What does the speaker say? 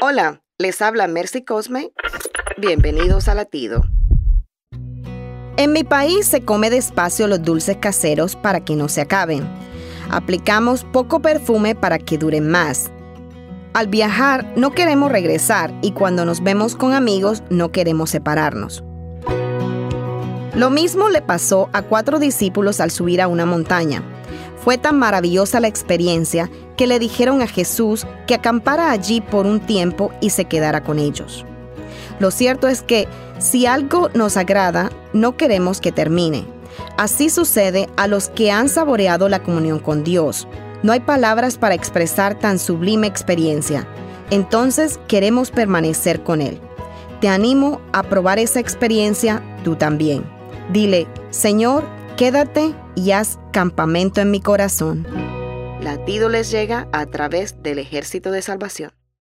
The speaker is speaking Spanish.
Hola, les habla Mercy Cosme. Bienvenidos a Latido. En mi país se come despacio los dulces caseros para que no se acaben. Aplicamos poco perfume para que duren más. Al viajar no queremos regresar y cuando nos vemos con amigos no queremos separarnos. Lo mismo le pasó a cuatro discípulos al subir a una montaña. Fue tan maravillosa la experiencia que le dijeron a Jesús que acampara allí por un tiempo y se quedara con ellos. Lo cierto es que si algo nos agrada, no queremos que termine. Así sucede a los que han saboreado la comunión con Dios. No hay palabras para expresar tan sublime experiencia. Entonces queremos permanecer con Él. Te animo a probar esa experiencia tú también. Dile, Señor, quédate y haz campamento en mi corazón. Latido les llega a través del ejército de salvación.